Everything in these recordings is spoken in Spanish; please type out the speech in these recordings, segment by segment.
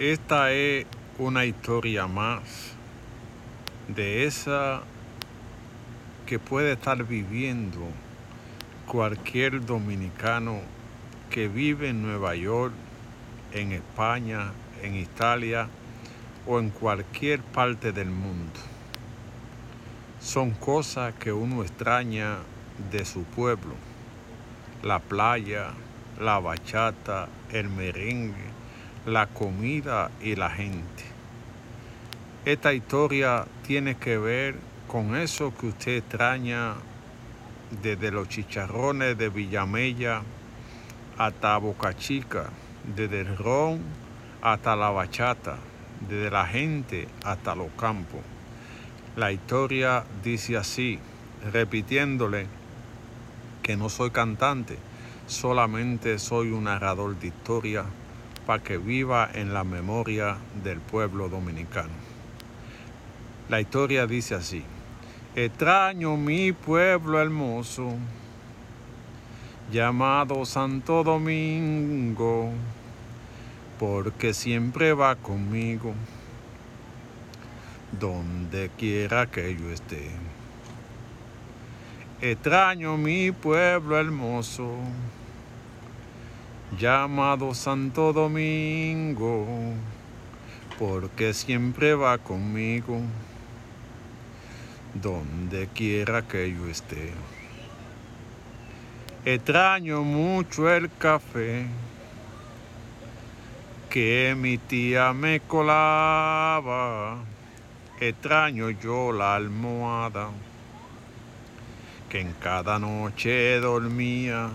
Esta es una historia más de esa que puede estar viviendo cualquier dominicano que vive en Nueva York, en España, en Italia o en cualquier parte del mundo. Son cosas que uno extraña de su pueblo. La playa, la bachata, el merengue, la comida y la gente. Esta historia tiene que ver con eso que usted extraña desde los chicharrones de Villamella hasta Boca Chica, desde el ron hasta la bachata, desde la gente hasta los campos. La historia dice así, repitiéndole que no soy cantante, solamente soy un narrador de historia para que viva en la memoria del pueblo dominicano. La historia dice así, extraño mi pueblo hermoso, llamado Santo Domingo, porque siempre va conmigo, donde quiera que yo esté. Extraño mi pueblo hermoso, llamado Santo Domingo, porque siempre va conmigo, donde quiera que yo esté. Extraño mucho el café que mi tía me colaba. Extraño yo la almohada que en cada noche dormía.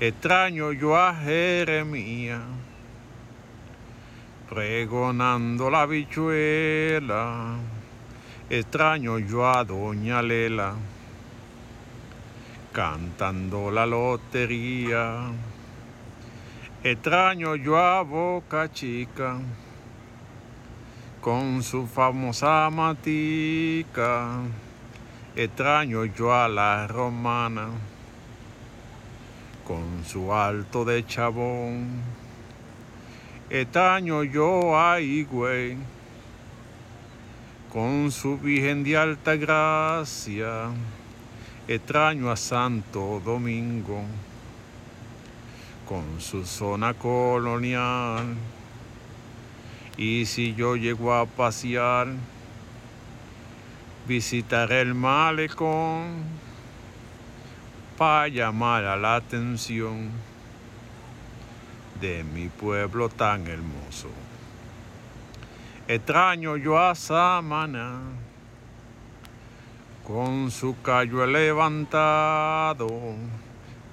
Extraño yo a Jeremía, pregonando la bichuela. Extraño yo a Doña Lela, cantando la lotería. Extraño yo a Boca Chica, con su famosa matica. Extraño yo a la romana con su alto de chabón. Estaño yo a Higüey con su Virgen de Alta Gracia. Extraño a Santo Domingo con su zona colonial. Y si yo llego a pasear, visitaré el malecón para llamar a la atención de mi pueblo tan hermoso. Extraño yo a Samana con su callo levantado.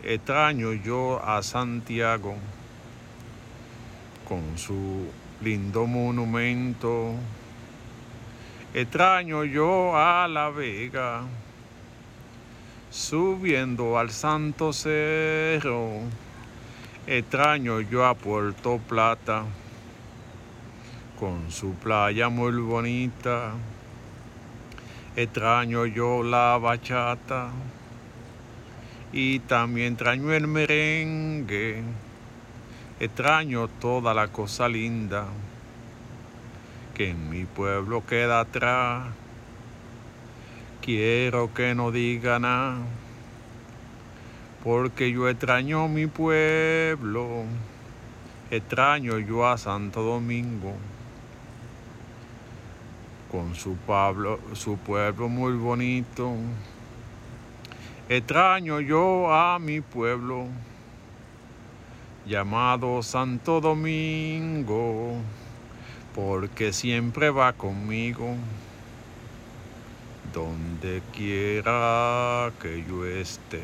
Extraño yo a Santiago con su lindo monumento. Extraño yo a La Vega subiendo al Santo Cerro. Extraño yo a Puerto Plata con su playa muy bonita. Extraño yo la bachata y también extraño el merengue. Extraño toda la cosa linda que en mi pueblo queda atrás. Quiero que no diga nada, porque yo extraño mi pueblo, extraño yo a Santo Domingo, con su, su pueblo muy bonito. Extraño yo a mi pueblo, llamado Santo Domingo, porque siempre va conmigo donde quiera que yo esté.